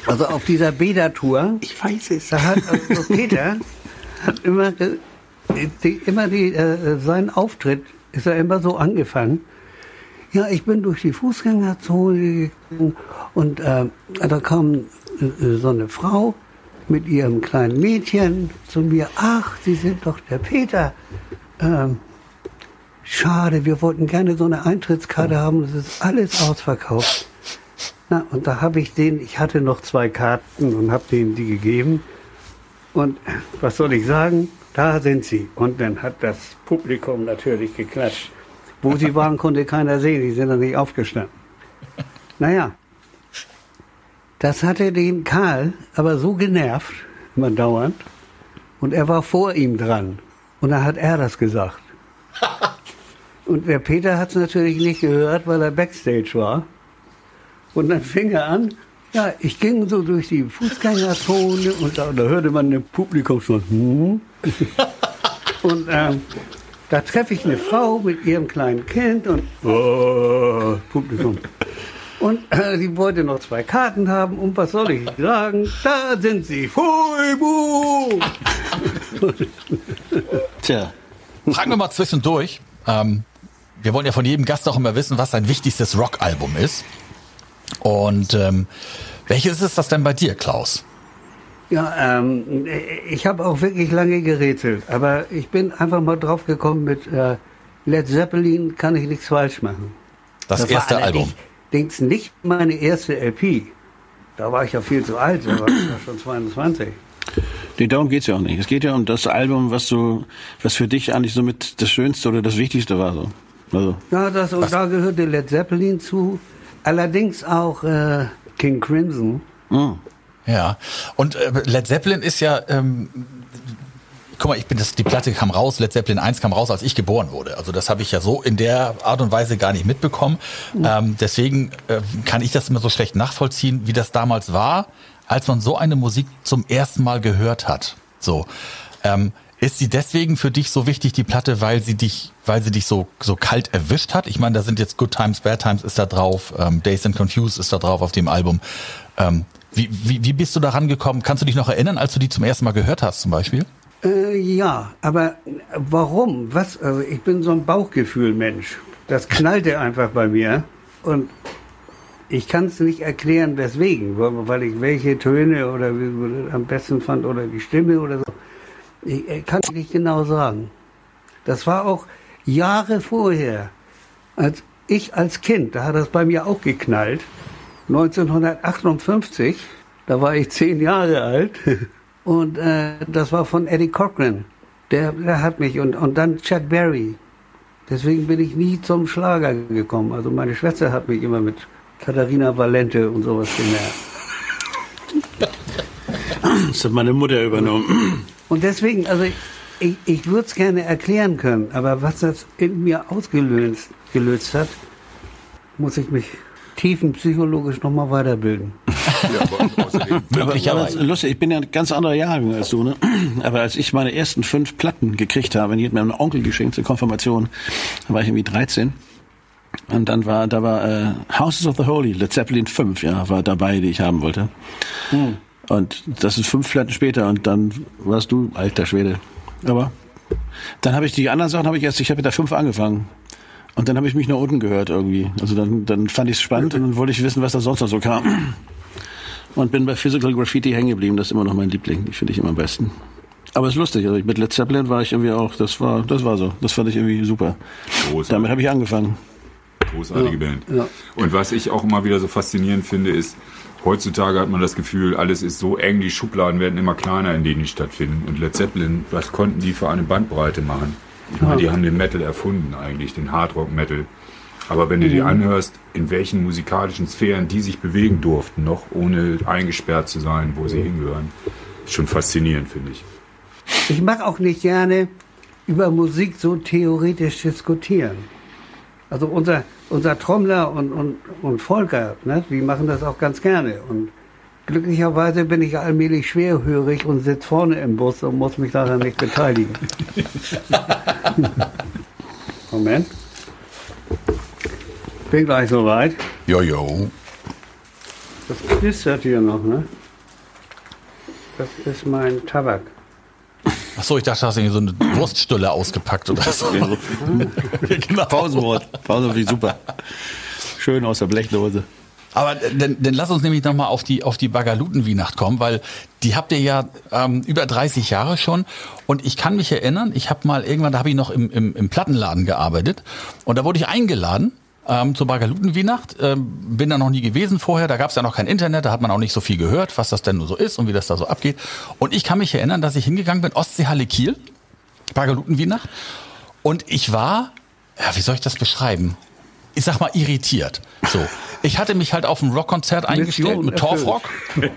Also auf dieser Bädertour, Ich weiß es. da hat also [laughs] Peter hat immer, die, immer die, äh, sein Auftritt ist er immer so angefangen. Ja, ich bin durch die Fußgängerzone gegangen und äh, da kam äh, so eine Frau mit ihrem kleinen Mädchen zu mir. Ach, Sie sind doch der Peter. Ähm, schade, wir wollten gerne so eine Eintrittskarte haben. Es ist alles ausverkauft. Na, und da habe ich den, ich hatte noch zwei Karten und habe denen die gegeben. Und was soll ich sagen? Da sind sie. Und dann hat das Publikum natürlich geklatscht. Wo sie [laughs] waren, konnte keiner sehen. Die sind dann nicht aufgestanden. Naja, das hatte den Karl aber so genervt, immer dauernd. Und er war vor ihm dran. Und da hat er das gesagt. [laughs] Und der Peter hat es natürlich nicht gehört, weil er Backstage war. Und dann fing er an, ja, ich ging so durch die Fußgängerzone und da, da hörte man im Publikum schon, hm. [laughs] Und ähm, da treffe ich eine Frau mit ihrem kleinen Kind und oh, Publikum. Und äh, sie wollte noch zwei Karten haben und was soll ich sagen? Da sind sie. Fuibu! [laughs] Tja. Fragen wir mal zwischendurch. Ähm, wir wollen ja von jedem Gast auch immer wissen, was sein wichtigstes Rockalbum ist. Und ähm, welches ist das denn bei dir, Klaus? Ja, ähm, ich habe auch wirklich lange gerätselt, aber ich bin einfach mal drauf gekommen mit äh, Led Zeppelin kann ich nichts falsch machen. Das, das erste Album. Denkst nicht meine erste LP. Da war ich ja viel zu alt, da war ich ja schon 22. Nee, darum geht's ja auch nicht. Es geht ja um das Album, was so, was für dich eigentlich so mit das Schönste oder das Wichtigste war. So. Also. Ja, das, und da gehörte Led Zeppelin zu. Allerdings auch äh, King Crimson. Mhm. Ja, und äh, Led Zeppelin ist ja, ähm, guck mal, ich bin das, die Platte kam raus, Led Zeppelin 1 kam raus, als ich geboren wurde. Also das habe ich ja so in der Art und Weise gar nicht mitbekommen. Mhm. Ähm, deswegen äh, kann ich das immer so schlecht nachvollziehen, wie das damals war, als man so eine Musik zum ersten Mal gehört hat. So. Ähm, ist sie deswegen für dich so wichtig, die Platte, weil sie dich, weil sie dich so, so kalt erwischt hat? Ich meine, da sind jetzt Good Times, Bad Times ist da drauf, ähm, Days and Confused ist da drauf auf dem Album. Ähm, wie, wie, wie bist du da rangekommen? Kannst du dich noch erinnern, als du die zum ersten Mal gehört hast, zum Beispiel? Äh, ja, aber warum? Was? Also ich bin so ein Bauchgefühl-Mensch. Das knallte einfach bei mir und ich kann es nicht erklären, weswegen, weil ich welche Töne oder am besten fand oder die Stimme oder so. Ich, kann nicht genau sagen. Das war auch Jahre vorher, als ich als Kind, da hat das bei mir auch geknallt. 1958, da war ich zehn Jahre alt [laughs] und äh, das war von Eddie Cochran. Der, der hat mich und, und dann Chuck Berry. Deswegen bin ich nie zum Schlager gekommen. Also meine Schwester hat mich immer mit Katharina Valente und sowas genervt. Das hat meine Mutter übernommen. Und deswegen, also ich, ich würde es gerne erklären können, aber was das in mir ausgelöst gelöst hat, muss ich mich tiefenpsychologisch nochmal weiterbilden. [laughs] ja, aber, [laughs] aber lustig, ich bin ja ein ganz anderer Jahrgang als du, ne? [clears throat] Aber als ich meine ersten fünf Platten gekriegt habe, die hat mir ein Onkel geschenkt zur Konfirmation, da war ich irgendwie 13. Und dann war, da war äh, Houses of the Holy, Led Zeppelin 5, ja, war dabei, die ich haben wollte. Hm. Und das ist fünf Platten später und dann warst du alter Schwede. Aber dann habe ich die anderen Sachen habe ich erst, ich habe mit der fünf angefangen. Und dann habe ich mich nach unten gehört irgendwie. Also dann, dann fand ich es spannend und dann wollte ich wissen, was da sonst noch so kam. Und bin bei Physical Graffiti hängen geblieben. Das ist immer noch mein Liebling. Die finde ich immer am besten. Aber es ist lustig. Also mit Led Zeppelin war ich irgendwie auch, das war, das war so. Das fand ich irgendwie super. Großartig. Damit habe ich angefangen. Großartige ja. Band. Ja. Und was ich auch immer wieder so faszinierend finde, ist, heutzutage hat man das Gefühl, alles ist so eng, die Schubladen werden immer kleiner, in denen die stattfinden. Und Led Zeppelin, was konnten die für eine Bandbreite machen? Ich meine, die haben den Metal erfunden eigentlich, den Hardrock-Metal. Aber wenn du dir mhm. anhörst, in welchen musikalischen Sphären die sich bewegen durften, noch ohne eingesperrt zu sein, wo sie hingehören, ist schon faszinierend, finde ich. Ich mag auch nicht gerne über Musik so theoretisch diskutieren. Also unser, unser Trommler und, und, und Volker, ne, die machen das auch ganz gerne. Und glücklicherweise bin ich allmählich schwerhörig und sitze vorne im Bus und muss mich daran nicht beteiligen. [laughs] Moment. Bin gleich soweit. Jojo. Das knistert hier noch, ne? Das ist mein Tabak. Ach so, ich dachte, du hast irgendwie so eine Wurststulle ausgepackt oder so. [laughs] genau. Pausenwort. Pausenwort, wie super. Schön aus der Blechdose. Aber dann, dann lass uns nämlich nochmal auf die, auf die Bagalutenweihnacht kommen, weil die habt ihr ja ähm, über 30 Jahre schon. Und ich kann mich erinnern, ich habe mal irgendwann, da habe ich noch im, im, im Plattenladen gearbeitet und da wurde ich eingeladen ähm, zur Bagalutenweihnacht. Ähm, bin da noch nie gewesen vorher, da gab es ja noch kein Internet, da hat man auch nicht so viel gehört, was das denn nur so ist und wie das da so abgeht. Und ich kann mich erinnern, dass ich hingegangen bin, Ostseehalle Kiel, Bagalutenweihnacht. Und ich war, ja, wie soll ich das beschreiben? Ich sag mal irritiert. So. Ich hatte mich halt auf ein Rockkonzert eingestellt mit Torfrock.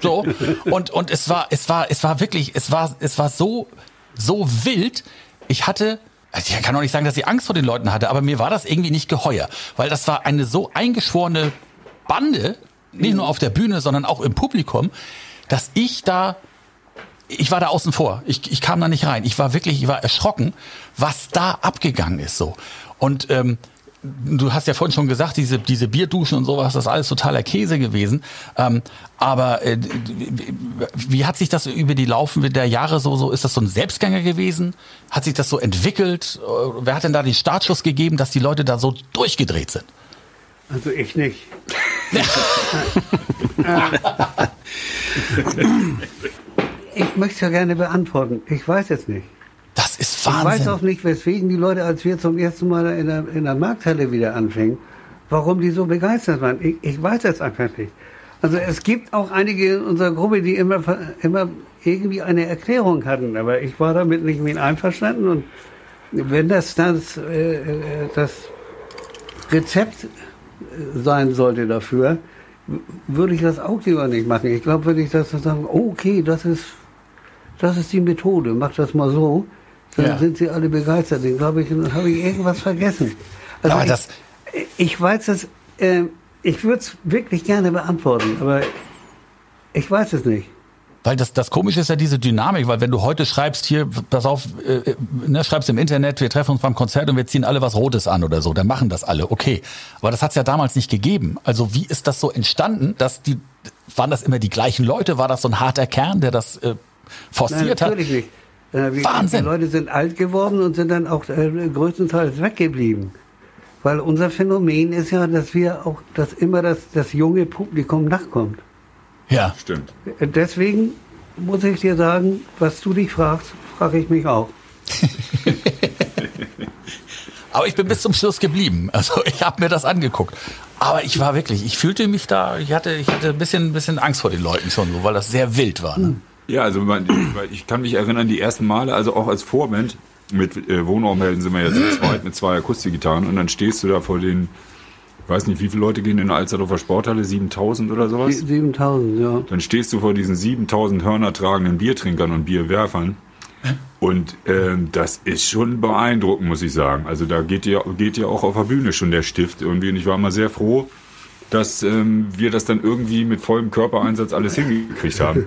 So. Und, und es war, es war, es war wirklich, es war, es war so, so wild. Ich hatte, also ich kann auch nicht sagen, dass ich Angst vor den Leuten hatte, aber mir war das irgendwie nicht geheuer. Weil das war eine so eingeschworene Bande, nicht nur auf der Bühne, sondern auch im Publikum, dass ich da ich war da außen vor. Ich, ich kam da nicht rein. Ich war wirklich, ich war erschrocken, was da abgegangen ist so. Und ähm, du hast ja vorhin schon gesagt, diese, diese Bierduschen und sowas, das ist alles totaler Käse gewesen. Ähm, aber äh, wie hat sich das über die Laufe der Jahre so, so, ist das so ein Selbstgänger gewesen? Hat sich das so entwickelt? Äh, wer hat denn da den Startschuss gegeben, dass die Leute da so durchgedreht sind? Also ich nicht. [laughs] [laughs] ich möchte es ja gerne beantworten. Ich weiß es nicht. Das ist Wahnsinn. Ich weiß auch nicht, weswegen die Leute, als wir zum ersten Mal in der, in der Markthalle wieder anfingen, warum die so begeistert waren. Ich, ich weiß es einfach nicht. Also es gibt auch einige in unserer Gruppe, die immer, immer irgendwie eine Erklärung hatten, aber ich war damit nicht mit einverstanden und wenn das das, äh, äh das Rezept sein sollte dafür, würde ich das auch lieber nicht machen. Ich glaube, wenn ich das sagen, okay, das ist, das ist die Methode, mach das mal so, dann ja. sind sie alle begeistert. Ich glaube, ich habe ich irgendwas vergessen. Also aber ich, das ich weiß es, äh, ich würde es wirklich gerne beantworten, aber ich weiß es nicht. Weil das, das Komische ist ja diese Dynamik, weil wenn du heute schreibst, hier, pass auf, äh, ne, schreibst im Internet, wir treffen uns beim Konzert und wir ziehen alle was Rotes an oder so, dann machen das alle, okay. Aber das hat es ja damals nicht gegeben. Also wie ist das so entstanden, dass die, waren das immer die gleichen Leute? War das so ein harter Kern, der das äh, forciert Nein, natürlich hat? nicht. Äh, Wahnsinn. Die Leute sind alt geworden und sind dann auch äh, größtenteils weggeblieben. Weil unser Phänomen ist ja, dass wir auch, dass immer das, das junge Publikum nachkommt. Ja. Stimmt. Äh, deswegen muss ich dir sagen, was du dich fragst, frage ich mich auch. [laughs] Aber ich bin bis zum Schluss geblieben. Also ich habe mir das angeguckt. Aber ich war wirklich, ich fühlte mich da, ich hatte, ich hatte ein bisschen, ein bisschen Angst vor den Leuten schon, so, weil das sehr wild war. Ne? Ja, also ich kann mich erinnern, die ersten Male, also auch als Vorband, mit äh, Wohnraumhelden sind wir ja zu zweit mit zwei Akustikgitarren und dann stehst du da vor den, ich weiß nicht, wie viele Leute gehen in der Alsterdorfer Sporthalle, 7000 oder sowas? 7000, ja. Dann stehst du vor diesen 7000 Hörner tragenden Biertrinkern und Bierwerfern und ähm, das ist schon beeindruckend, muss ich sagen. Also da geht ja, geht ja auch auf der Bühne schon der Stift irgendwie und ich war mal sehr froh, dass ähm, wir das dann irgendwie mit vollem Körpereinsatz alles hingekriegt haben.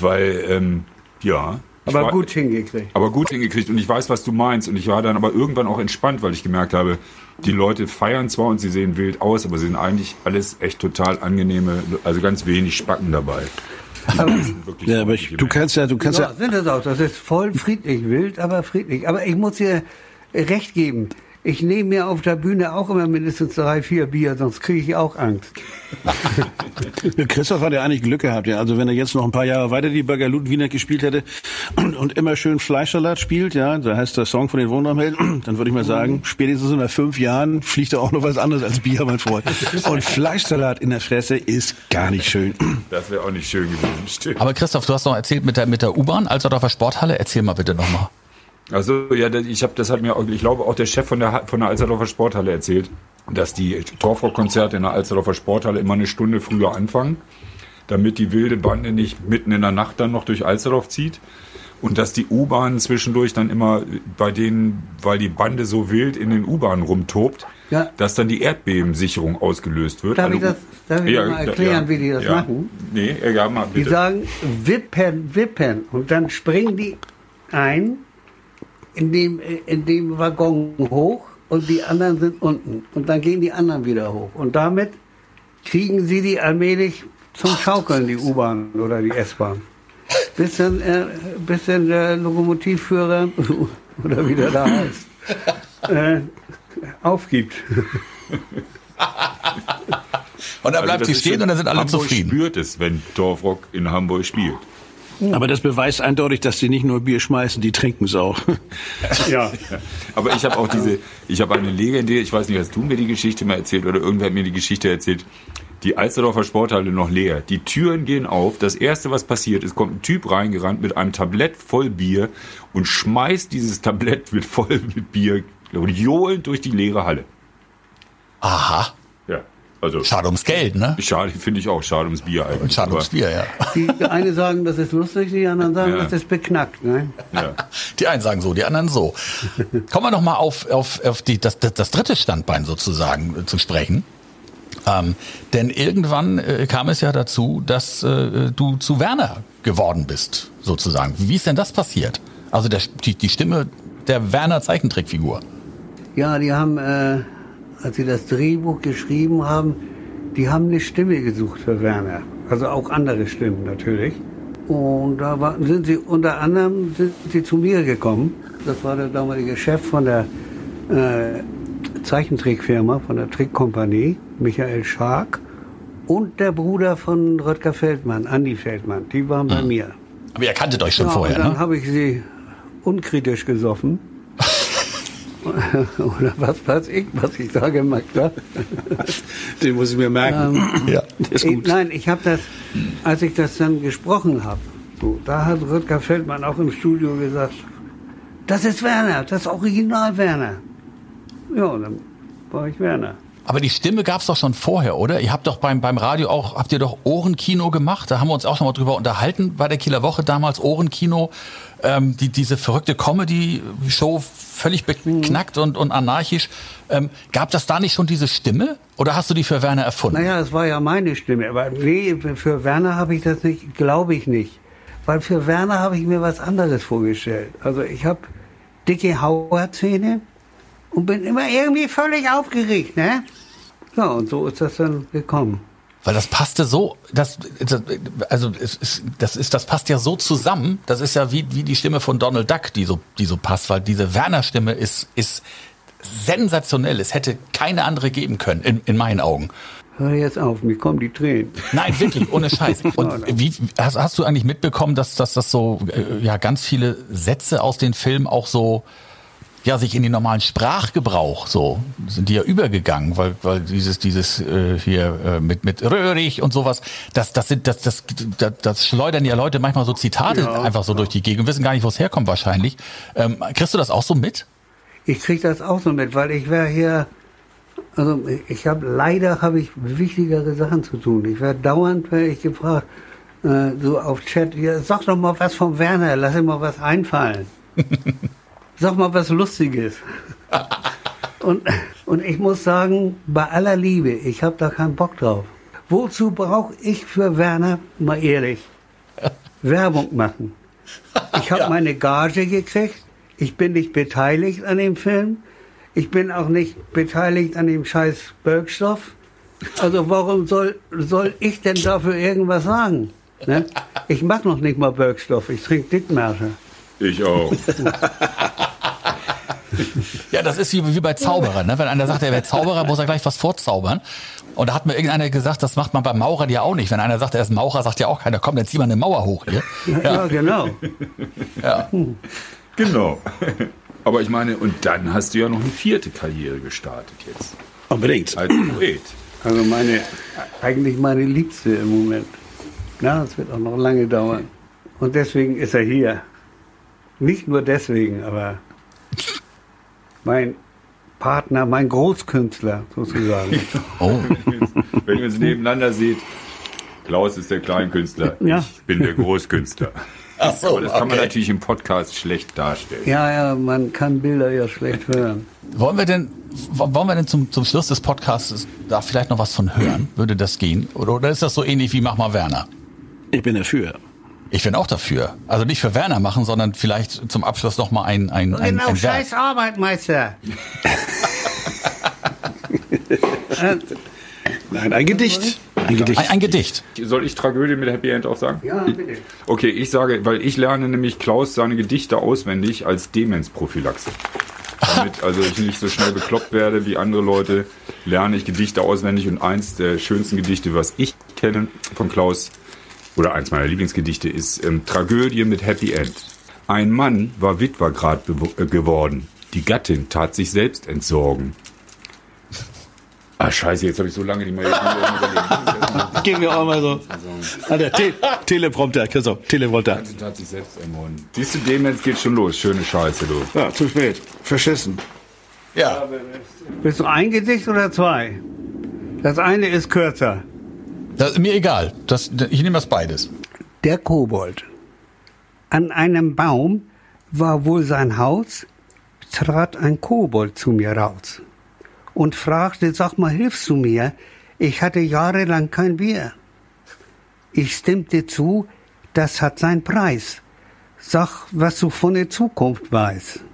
Weil, ähm, ja. Aber war, gut hingekriegt. Aber gut hingekriegt. Und ich weiß, was du meinst. Und ich war dann aber irgendwann auch entspannt, weil ich gemerkt habe, die Leute feiern zwar und sie sehen wild aus, aber sie sind eigentlich alles echt total angenehme, also ganz wenig Spacken dabei. ja, aber ich, du kannst ja, du kannst ja. ja sind das auch. Das ist voll friedlich, wild, aber friedlich. Aber ich muss dir recht geben. Ich nehme mir auf der Bühne auch immer mindestens drei, vier Bier, sonst kriege ich auch Angst. [laughs] Christoph hat ja eigentlich Glück gehabt, ja. Also wenn er jetzt noch ein paar Jahre weiter die Bagalut Wiener gespielt hätte und, [clears throat] und, immer schön Fleischsalat spielt, ja, da heißt der Song von den Wohnraumhelden, [clears throat] dann würde ich mal sagen, spätestens in fünf Jahren fliegt er auch noch was anderes als Bier, mein Freund. Und Fleischsalat in der Fresse ist gar nicht schön. [clears throat] Das wäre auch nicht schön gewesen, stimmt. Aber Christoph, du hast noch erzählt mit der, mit der U-Bahn, also auf der Sporthalle, erzähl mal bitte nochmal. Also ja, ich habe das hat mir, ich glaube auch der Chef von der von der Alsterdorfer Sporthalle erzählt, dass die Torfrock-Konzerte in der Alsterdorfer Sporthalle immer eine Stunde früher anfangen, damit die wilde Bande nicht mitten in der Nacht dann noch durch Alsterdorf zieht und dass die U-Bahn zwischendurch dann immer bei denen, weil die Bande so wild in den U-Bahnen rumtobt, ja. dass dann die Erdbebensicherung ausgelöst wird. Darf also, ich das darf ich ja, mal erklären, ja, wie die das machen? Nee, ja, mal bitte. Die sagen wippen, wippen und dann springen die ein in dem, in dem Waggon hoch und die anderen sind unten. Und dann gehen die anderen wieder hoch. Und damit kriegen sie die allmählich zum Schaukeln, die U-Bahn oder die S-Bahn. bis dann, äh, bis dann der Lokomotivführer, [laughs] oder wie der da heißt, [laughs] äh, aufgibt. Und dann Also bleibt das sie stehen und dann sind alle Hamburg zufrieden. spürt es, wenn Dorfrock in Hamburg spielt. Aber das beweist eindeutig, dass die nicht nur Bier schmeißen, die trinken es auch. [laughs] Ja. Aber ich habe auch diese, ich habe eine legendäre, ich weiß nicht, hast du mir die Geschichte mal erzählt oder irgendwer hat mir die Geschichte erzählt, die Alsterdorfer Sporthalle noch leer. Die Türen gehen auf. Das erste, was passiert ist, kommt ein Typ reingerannt mit einem Tablett voll Bier und schmeißt dieses Tablett mit voll mit Bier und johlend durch die leere Halle. Aha. Also Schade ums Geld, ne? schade, finde ich auch, schade ums Bier eigentlich. Schade ums Bier, ja. [laughs] Die eine sagen, das ist lustig, die anderen sagen, Ja. das ist beknackt. Ne? Ja. [laughs] Die einen sagen so, die anderen so. Kommen wir noch mal auf, auf, auf die, das, das, das dritte Standbein sozusagen äh, zu sprechen. Ähm, denn irgendwann äh, kam es ja dazu, dass äh, du zu Werner geworden bist, sozusagen. Wie ist denn das passiert? Also der, die, die Stimme der Werner Zeichentrickfigur. Ja, die haben, äh, als sie das Drehbuch geschrieben haben, die haben eine Stimme gesucht für Werner. Also auch andere Stimmen natürlich. Und da war, sind sie unter anderem sind sie zu mir gekommen. Das war der damalige Chef von der äh, Zeichentrickfirma, von der Trickkompanie, Michael Schark. Und der Bruder von Röttger Feldmann, Andi Feldmann. Die waren bei mir. Aber ihr kanntet euch schon Ja, vorher, und dann ne? habe ich sie unkritisch gesoffen. [laughs] Oder was weiß ich, was ich da gemacht habe. Den muss ich mir merken. [clears throat] Ja. ist Ich, gut. nein, ich habe das, als ich das dann gesprochen habe, so, da hat Rüdger Feldmann auch im Studio gesagt, das ist Werner, das ist Original Werner. Ja, dann war ich Werner. Aber die Stimme gab's doch schon vorher, oder? Ihr habt doch beim, beim Radio auch, habt ihr doch Ohrenkino gemacht? Da haben wir uns auch schon mal drüber unterhalten bei der Kieler Woche damals, Ohrenkino. Ähm, die, diese verrückte Comedy-Show, völlig beknackt und, und anarchisch. Ähm, gab das da nicht schon diese Stimme? Oder hast du die für Werner erfunden? Naja, das war ja meine Stimme, aber nee, für Werner habe ich das nicht, glaube ich nicht. Weil für Werner habe ich mir was anderes vorgestellt. Also ich habe dicke Hauerzähne und bin immer irgendwie völlig aufgeregt, ne? Ja, und so ist das dann gekommen. Weil das passte so, das, das also es ist, das ist, das passt ja so zusammen. Das ist ja wie, wie die Stimme von Donald Duck, die so, die so passt, weil diese Werner-Stimme ist, ist sensationell. Es hätte keine andere geben können, in, in meinen Augen. Hör jetzt auf, mir kommen die Tränen. Nein, wirklich, ohne Scheiß. [laughs] Und wie, hast, hast du eigentlich mitbekommen, dass, dass das so, äh, ja, ganz viele Sätze aus den Filmen auch so, ja, sich in den normalen Sprachgebrauch so, sind die ja übergegangen, weil, weil dieses, dieses, äh, hier, äh, mit, mit Röhrig und sowas, das, das sind, das, das, das, das schleudern ja Leute manchmal so Zitate Ja, einfach so durch die Gegend und wissen gar nicht, wo es herkommt wahrscheinlich. Ähm, kriegst du das auch so mit? Ich krieg das auch so mit, weil ich wäre hier, also ich habe leider habe ich wichtigere Sachen zu tun. Ich werde dauernd werde ich gefragt, äh, so auf Chat, ja, sag doch mal was von Werner, lass ihm mal was einfallen. [laughs] sag mal was Lustiges. [laughs] und, und ich muss sagen, bei aller Liebe, ich habe da keinen Bock drauf. Wozu brauche ich für Werner, mal ehrlich, [laughs] Werbung machen? Ich habe meine Gage gekriegt. Ich bin nicht beteiligt an dem Film. Ich bin auch nicht beteiligt an dem scheiß Bergstoff. Also warum soll, soll ich denn dafür irgendwas sagen? Ne? Ich mach noch nicht mal Bergstoff. Ich trinke Dickmärsche. Ich auch. Ja, das ist wie, wie bei Zauberern. Ne? Wenn einer sagt, er wäre Zauberer, muss er gleich was vorzaubern. Und da hat mir irgendeiner gesagt, das macht man beim Maurer ja auch nicht. Wenn einer sagt, er ist Maurer, sagt ja auch keiner, komm, dann zieh mal eine Mauer hoch hier. Ja, genau. Ja. Genau. Aber ich meine, und dann hast du ja noch eine vierte Karriere gestartet jetzt. Unbedingt. Als Poet. Also meine, eigentlich meine Liebste im Moment. Na, es wird auch noch lange dauern. Und deswegen ist er hier. Nicht nur deswegen, aber mein Partner, mein Großkünstler sozusagen. [laughs] Oh. Wenn ihr uns nebeneinander seht, Klaus ist der Kleinkünstler, Ja. ich bin der Großkünstler. [laughs] Ach so, Aber das kann man okay. natürlich im Podcast schlecht darstellen. Ja, ja, man kann Bilder ja schlecht hören. Wollen wir denn, wollen wir denn zum, zum Schluss des Podcasts da vielleicht noch was von hören? Würde das gehen? Oder, oder ist das so ähnlich wie Mach mal Werner? Ich bin dafür. Ich bin auch dafür. Also nicht für Werner machen, sondern vielleicht zum Abschluss noch mal ein, ein, ein, Genau, ein Werk. scheiß Arbeit, Meister. [laughs] Nein, ein Gedicht. Ein Gedicht. Ein, ein Gedicht. Soll ich Tragödie mit Happy End auch sagen? Ja, bitte. Okay, ich sage, weil ich lerne nämlich Klaus seine Gedichte auswendig als Demenzprophylaxe. Damit [laughs] also ich nicht so schnell bekloppt werde wie andere Leute, lerne ich Gedichte auswendig und eins der schönsten Gedichte, was ich kenne von Klaus, oder eins meiner Lieblingsgedichte ist ähm, Tragödie mit Happy End. Ein Mann war Witwer grad äh, geworden. Die Gattin tat sich selbst entsorgen. Ah, scheiße, jetzt habe ich so lange die mal jetzt überlegt. Gehen wir auch mal so. Alter, Te Teleprompter, Christoph, Teleprompter. Gattin tat sich selbst ermorden. Siehst du, Demenz geht schon los. Schöne Scheiße, du. Ja, zu spät. Verschissen. Ja. Bist du ein Gedicht oder zwei? Das eine ist kürzer. Das mir egal. Das, ich nehme das beides. Der Kobold. An einem Baum war wohl sein Haus, trat ein Kobold zu mir raus und fragte, sag mal, hilfst du mir? Ich hatte jahrelang kein Bier. Ich stimmte zu, das hat seinen Preis. Sag, was du von der Zukunft weißt.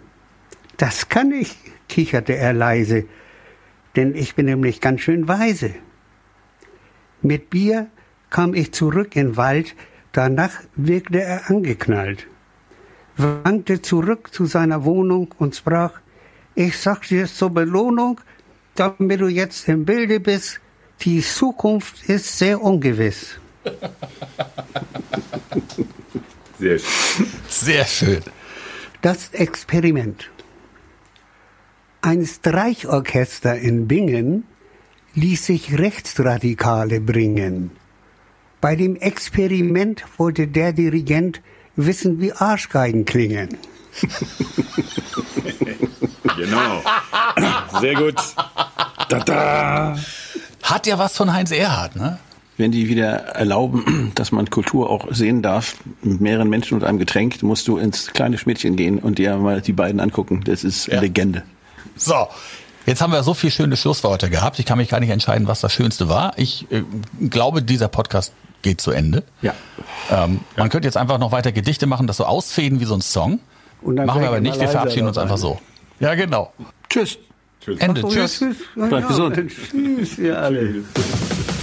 Das kann ich, kicherte er leise, denn ich bin nämlich ganz schön weise. Mit Bier kam ich zurück in den Wald, danach wirkte er angeknallt, wankte zurück zu seiner Wohnung und sprach, ich sag dir zur Belohnung, damit du jetzt im Bilde bist, die Zukunft ist sehr ungewiss. [laughs] Sehr schön. Sehr schön. Das Experiment. Ein Streichorchester in Bingen ließ sich Rechtsradikale bringen. Bei dem Experiment wollte der Dirigent wissen, wie Arschgeigen klingen. [laughs] Genau. Sehr gut. Da, da. Hat ja was von Heinz Erhardt, ne? Wenn die wieder erlauben, dass man Kultur auch sehen darf, mit mehreren Menschen und einem Getränk, musst du ins kleine Schmiedchen gehen und dir mal die beiden angucken. Das ist Ja. Legende. So. Jetzt haben wir so viele schöne Schlussworte gehabt. Ich kann mich gar nicht entscheiden, was das Schönste war. Ich äh, glaube, dieser Podcast geht zu Ende. Ja. Ähm, Man könnte jetzt einfach noch weiter Gedichte machen, das so ausfäden wie so ein Song. Und dann Machen wir aber ich nicht. Wir verabschieden uns einfach so. Ja, genau. Tschüss. Ende. Oh, ja, Tschüss. Ja, Bleib ja, gesund. Tschüss, ihr alle.